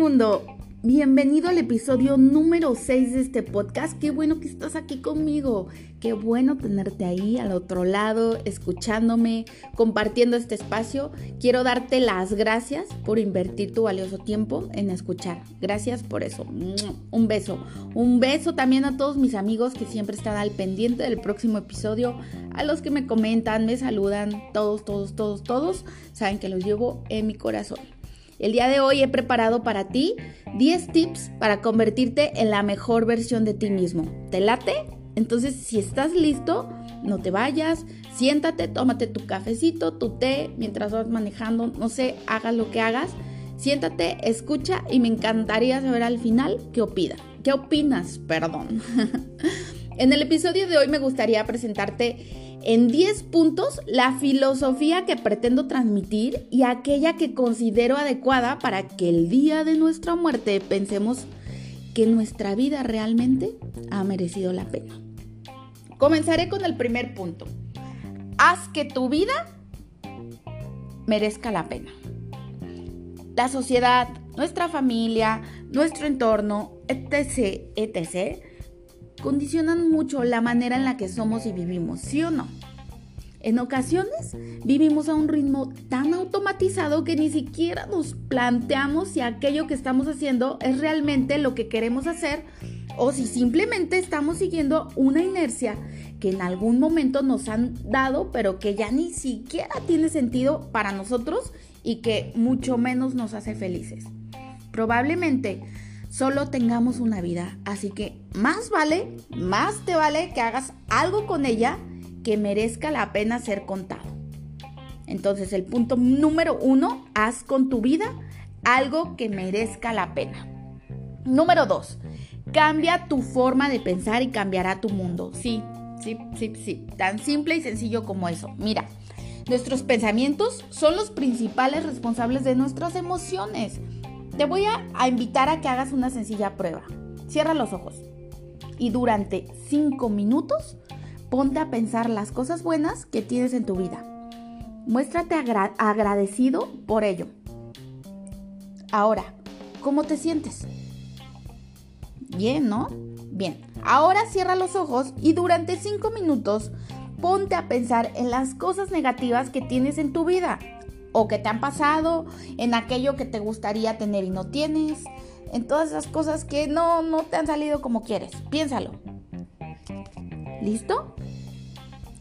mundo? Bienvenido al episodio número 6 de este podcast. Qué bueno que estás aquí conmigo. Qué bueno tenerte ahí al otro lado, escuchándome, compartiendo este espacio. Quiero darte las gracias por invertir tu valioso tiempo en escuchar. Gracias por eso. Un beso. Un beso también a todos mis amigos que siempre están al pendiente del próximo episodio. A los que me comentan, me saludan. Todos, todos, todos, todos. Saben que los llevo en mi corazón. El día de hoy he preparado para ti 10 tips para convertirte en la mejor versión de ti mismo. ¿Te late? Entonces, si estás listo, no te vayas, siéntate, tómate tu cafecito, tu té, mientras vas manejando, no sé, hagas lo que hagas. Siéntate, escucha y me encantaría saber al final qué opinas. ¿Qué opinas? Perdón. en el episodio de hoy me gustaría presentarte en 10 puntos la filosofía que pretendo transmitir y aquella que considero adecuada para que el día de nuestra muerte pensemos que nuestra vida realmente ha merecido la pena. Comenzaré con el primer punto. Haz que tu vida merezca la pena. La sociedad, nuestra familia, nuestro entorno, etc., etc., condicionan mucho la manera en la que somos y vivimos, ¿sí o no? En ocasiones vivimos a un ritmo tan automatizado que ni siquiera nos planteamos si aquello que estamos haciendo es realmente lo que queremos hacer o si simplemente estamos siguiendo una inercia que en algún momento nos han dado pero que ya ni siquiera tiene sentido para nosotros y que mucho menos nos hace felices. Probablemente solo tengamos una vida. Así que más vale, más te vale que hagas algo con ella que merezca la pena ser contado. Entonces el punto número uno, haz con tu vida algo que merezca la pena. Número dos, cambia tu forma de pensar y cambiará tu mundo. Sí, sí, sí, sí, tan simple y sencillo como eso. Mira, nuestros pensamientos son los principales responsables de nuestras emociones. Te voy a, invitar a que hagas una sencilla prueba. Cierra los ojos y durante 5 minutos ponte a pensar las cosas buenas que tienes en tu vida. Muéstrate agradecido por ello. Ahora, ¿cómo te sientes? Bien, ¿no? Bien. Ahora cierra los ojos y durante 5 minutos ponte a pensar en las cosas negativas que tienes en tu vida o que te han pasado, en aquello que te gustaría tener y no tienes, en todas esas cosas que no, no te han salido como quieres. Piénsalo. ¿Listo?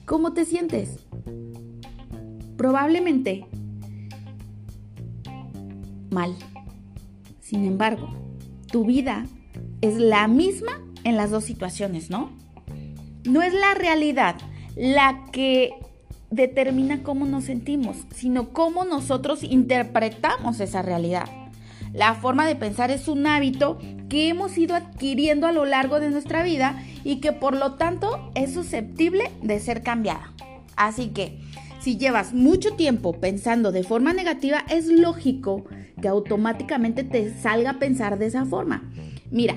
¿Cómo te sientes? Probablemente mal. Sin embargo, tu vida es la misma en las dos situaciones, ¿no? No es la realidad la que determina cómo nos sentimos, sino cómo nosotros interpretamos esa realidad. La forma de pensar es un hábito que hemos ido adquiriendo a lo largo de nuestra vida y que por lo tanto es susceptible de ser cambiada. Así que, si llevas mucho tiempo pensando de forma negativa, es lógico que automáticamente te salga a pensar de esa forma. Mira,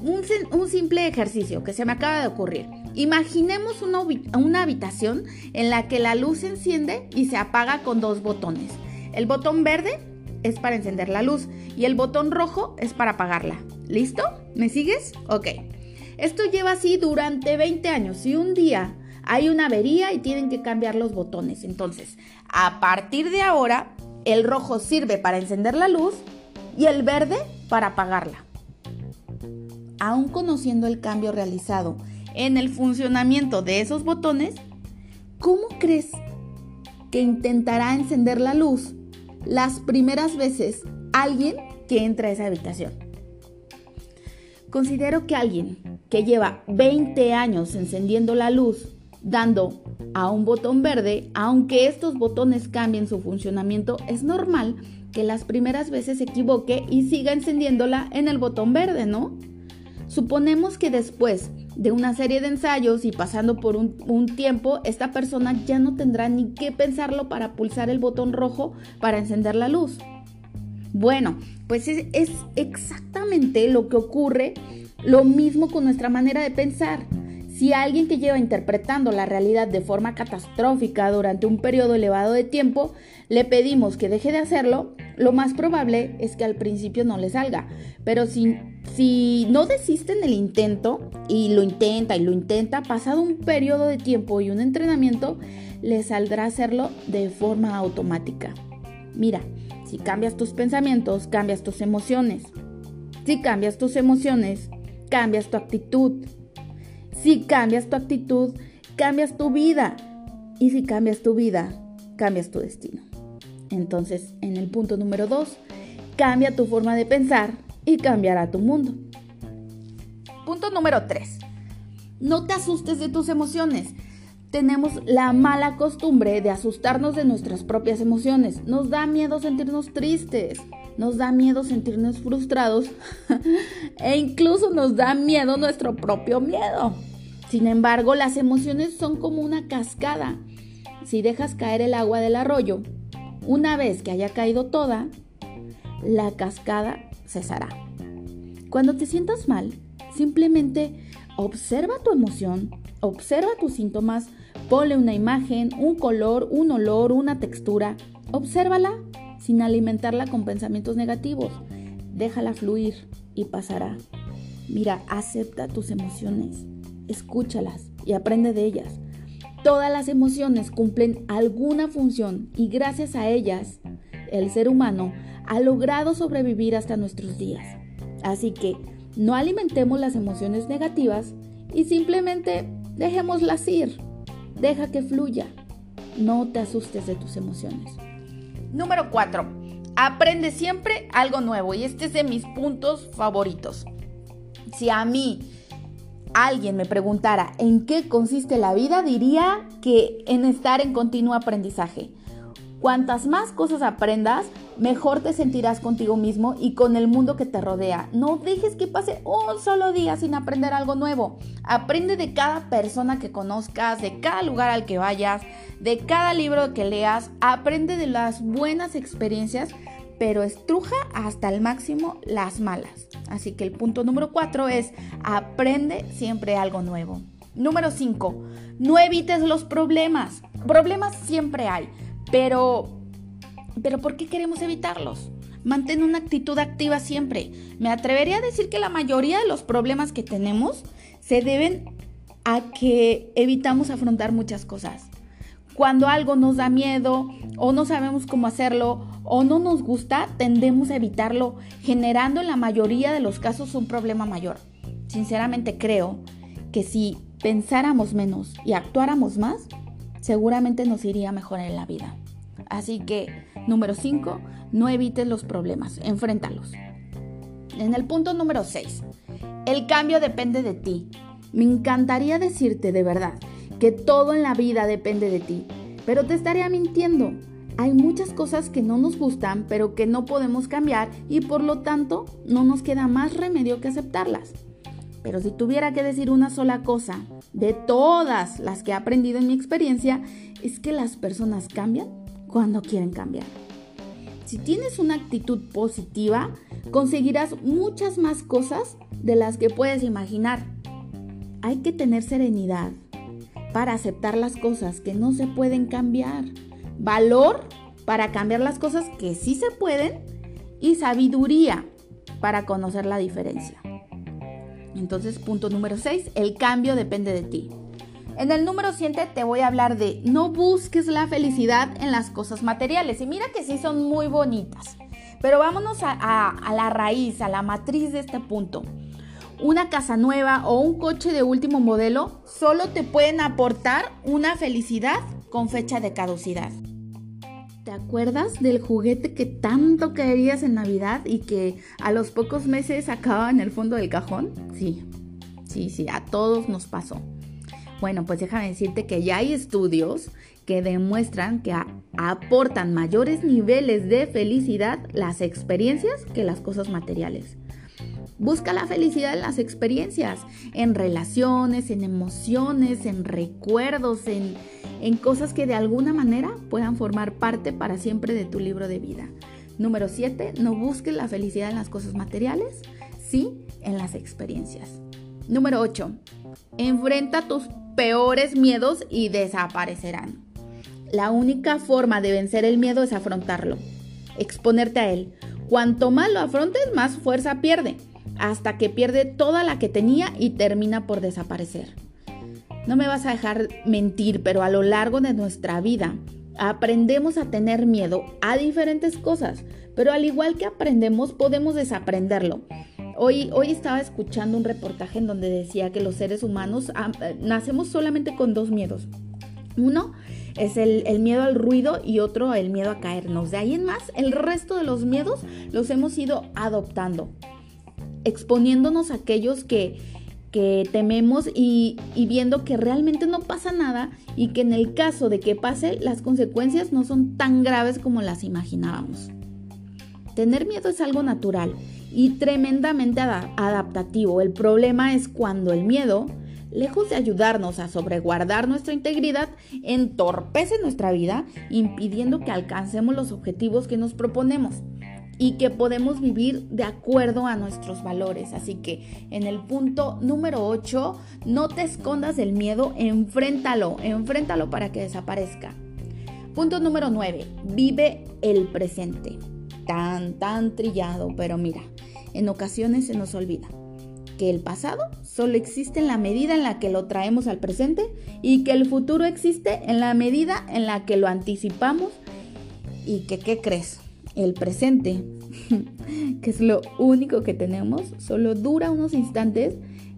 un, simple ejercicio que se me acaba de ocurrir. Imaginemos una, habitación en la que la luz se enciende y se apaga con dos botones. El botón verde es para encender la luz y el botón rojo es para apagarla. ¿Listo? ¿Me sigues? Ok. Esto lleva así durante 20 años y un día hay una avería y tienen que cambiar los botones. Entonces, a partir de ahora, el rojo sirve para encender la luz y el verde para apagarla aún conociendo el cambio realizado en el funcionamiento de esos botones, ¿cómo crees que intentará encender la luz las primeras veces alguien que entra a esa habitación? Considero que alguien que lleva 20 años encendiendo la luz, dando a un botón verde, aunque estos botones cambien su funcionamiento, es normal que las primeras veces se equivoque y siga encendiéndola en el botón verde, ¿no? Suponemos que después de una serie de ensayos y pasando por un, tiempo, esta persona ya no tendrá ni qué pensarlo para pulsar el botón rojo para encender la luz. Bueno, pues es, exactamente lo que ocurre, lo mismo con nuestra manera de pensar. Si alguien que lleva interpretando la realidad de forma catastrófica durante un periodo elevado de tiempo, le pedimos que deje de hacerlo, lo más probable es que al principio no le salga. Pero si, no desiste en el intento y lo intenta y lo intenta, pasado un periodo de tiempo y un entrenamiento, le saldrá hacerlo de forma automática. Mira, si cambias tus pensamientos, cambias tus emociones. Si cambias tus emociones, cambias tu actitud. Si cambias tu actitud, cambias tu vida. Y si cambias tu vida, cambias tu destino. Entonces, en el punto número 2, cambia tu forma de pensar y cambiará tu mundo. Punto número 3. No te asustes de tus emociones. Tenemos la mala costumbre de asustarnos de nuestras propias emociones. Nos da miedo sentirnos tristes, nos da miedo sentirnos frustrados e incluso nos da miedo nuestro propio miedo. Sin embargo, las emociones son como una cascada. Si dejas caer el agua del arroyo, una vez que haya caído toda, la cascada cesará. Cuando te sientas mal, simplemente observa tu emoción, observa tus síntomas, Ponle una imagen, un color, un olor, una textura. Obsérvala sin alimentarla con pensamientos negativos. Déjala fluir y pasará. Mira, acepta tus emociones, escúchalas y aprende de ellas. Todas las emociones cumplen alguna función y gracias a ellas el ser humano ha logrado sobrevivir hasta nuestros días. Así que no alimentemos las emociones negativas y simplemente dejémoslas ir. Deja que fluya. No te asustes de tus emociones. Número 4. Aprende siempre algo nuevo y este es de mis puntos favoritos. Si a mí alguien me preguntara en qué consiste la vida, diría que en estar en continuo aprendizaje. Cuantas más cosas aprendas, mejor te sentirás contigo mismo y con el mundo que te rodea. No dejes que pase un solo día sin aprender algo nuevo. Aprende de cada persona que conozcas, de cada lugar al que vayas, de cada libro que leas. Aprende de las buenas experiencias, pero estruja hasta el máximo las malas. Así que el punto número 4 es aprende siempre algo nuevo. Número 5. No evites los problemas. Problemas siempre hay pero, pero ¿por qué queremos evitarlos? Mantén una actitud activa siempre. Me atrevería a decir que la mayoría de los problemas que tenemos se deben a que evitamos afrontar muchas cosas. Cuando algo nos da miedo o no sabemos cómo hacerlo o no nos gusta, tendemos a evitarlo, generando en la mayoría de los casos un problema mayor. Sinceramente creo que si pensáramos menos y actuáramos más, seguramente nos iría mejor en la vida. Así que, número 5, no evites los problemas, enfréntalos. En el punto número 6, el cambio depende de ti. Me encantaría decirte de verdad que todo en la vida depende de ti, pero te estaría mintiendo. Hay muchas cosas que no nos gustan, pero que no podemos cambiar y por lo tanto no nos queda más remedio que aceptarlas. Pero si tuviera que decir una sola cosa de todas las que he aprendido en mi experiencia, es que las personas cambian cuando quieren cambiar. Si tienes una actitud positiva, conseguirás muchas más cosas de las que puedes imaginar. Hay que tener serenidad para aceptar las cosas que no se pueden cambiar, valor para cambiar las cosas que sí se pueden y sabiduría para conocer la diferencia. Entonces, punto número 6, el cambio depende de ti. En el número 7 te voy a hablar de no busques la felicidad en las cosas materiales. Y mira que sí son muy bonitas. Pero vámonos a, a, la raíz, a la matriz de este punto. Una casa nueva o un coche de último modelo solo te pueden aportar una felicidad con fecha de caducidad. ¿Te acuerdas del juguete que tanto querías en Navidad y que a los pocos meses acababa en el fondo del cajón? Sí, sí, sí, a todos nos pasó. Bueno, pues déjame decirte que ya hay estudios que demuestran que aportan mayores niveles de felicidad las experiencias que las cosas materiales. Busca la felicidad en las experiencias, en relaciones, en emociones, en recuerdos, en, en cosas que de alguna manera puedan formar parte para siempre de tu libro de vida. Número 7. No busques la felicidad en las cosas materiales, sí en las experiencias. Número 8. Enfrenta tus peores miedos y desaparecerán. La única forma de vencer el miedo es afrontarlo, exponerte a él. Cuanto más lo afrontes, más fuerza pierde, hasta que pierde toda la que tenía y termina por desaparecer. No me vas a dejar mentir, pero a lo largo de nuestra vida aprendemos a tener miedo a diferentes cosas, pero al igual que aprendemos, podemos desaprenderlo. Hoy, hoy estaba escuchando un reportaje en donde decía que los seres humanos ah, nacemos solamente con dos miedos. Uno es el, miedo al ruido y otro el miedo a caernos. De ahí en más, el resto de los miedos los hemos ido adoptando, exponiéndonos a aquellos que, que tememos y, y, viendo que realmente no pasa nada y que en el caso de que pase, las consecuencias no son tan graves como las imaginábamos. Tener miedo es algo natural y tremendamente adaptativo. El problema es cuando el miedo, lejos de ayudarnos a sobreguardar nuestra integridad, entorpece nuestra vida, impidiendo que alcancemos los objetivos que nos proponemos y que podemos vivir de acuerdo a nuestros valores. Así que en el punto número 8, no te escondas del miedo, enfréntalo, enfréntalo para que desaparezca. Punto número 9, vive el presente tan, tan trillado, pero mira, en ocasiones se nos olvida que el pasado solo existe en la medida en la que lo traemos al presente y que el futuro existe en la medida en la que lo anticipamos y que, ¿qué crees? El presente, que es lo único que tenemos, solo dura unos instantes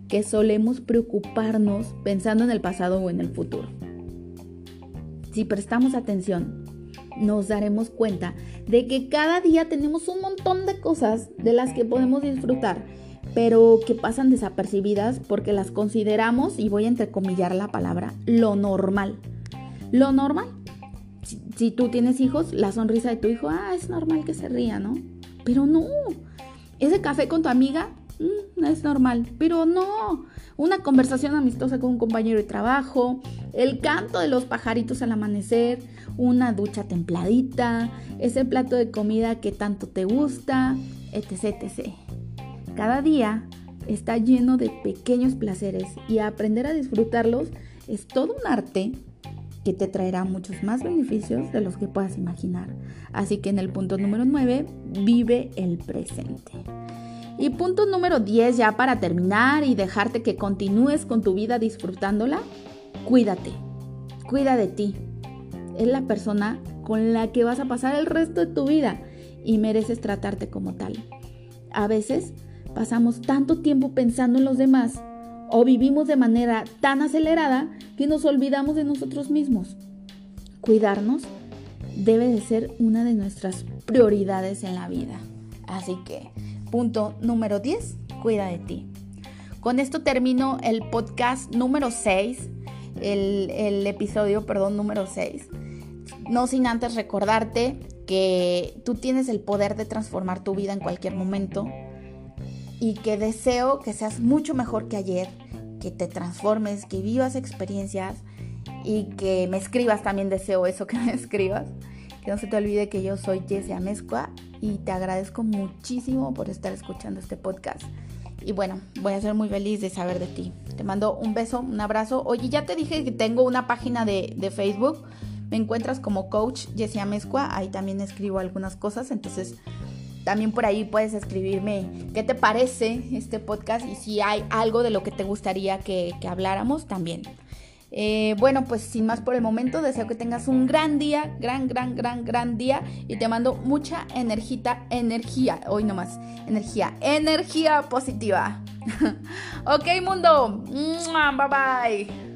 que solemos preocuparnos pensando en el pasado o en el futuro. Si prestamos atención nos daremos cuenta de que cada día tenemos un montón de cosas de las que podemos disfrutar, pero que pasan desapercibidas porque las consideramos, y voy a entrecomillar la palabra, lo normal. Lo normal. Si, tú tienes hijos, la sonrisa de tu hijo, ah, es normal que se ría, ¿no? Pero no. Ese café con tu amiga, mm, es normal. Pero no. Una conversación amistosa con un compañero de trabajo, el canto de los pajaritos al amanecer, una ducha templadita, ese plato de comida que tanto te gusta, etc. etc. Cada día está lleno de pequeños placeres y aprender a disfrutarlos es todo un arte que te traerá muchos más beneficios de los que puedas imaginar. Así que en el punto número 9, vive el presente. Y punto número 10 ya para terminar y dejarte que continúes con tu vida disfrutándola, cuídate, cuida de ti. Es la persona con la que vas a pasar el resto de tu vida y mereces tratarte como tal. A veces pasamos tanto tiempo pensando en los demás o vivimos de manera tan acelerada que nos olvidamos de nosotros mismos. Cuidarnos debe de ser una de nuestras prioridades en la vida. Así que, punto número 10, cuida de ti. Con esto termino el podcast número 6 el, episodio, perdón, número 6. No sin antes recordarte que tú tienes el poder de transformar tu vida en cualquier momento y que deseo que seas mucho mejor que ayer, que te transformes, que vivas experiencias y que me escribas también deseo eso que me escribas. Que no se te olvide que yo soy Jessie Amezcua y te agradezco muchísimo por estar escuchando este podcast. Y bueno, voy a ser muy feliz de saber de ti. Te mando un beso, un abrazo. Oye, ya te dije que tengo una página de, Facebook. Me encuentras como coach Jessia Mezcua. Ahí también escribo algunas cosas. Entonces, también por ahí puedes escribirme qué te parece este podcast y si hay algo de lo que te gustaría que, que habláramos también. Eh, bueno, pues sin más por el momento, deseo que tengas un gran día, gran, gran, gran, gran día y te mando mucha energía, energía, hoy nomás, energía, energía positiva. ok, mundo, bye bye.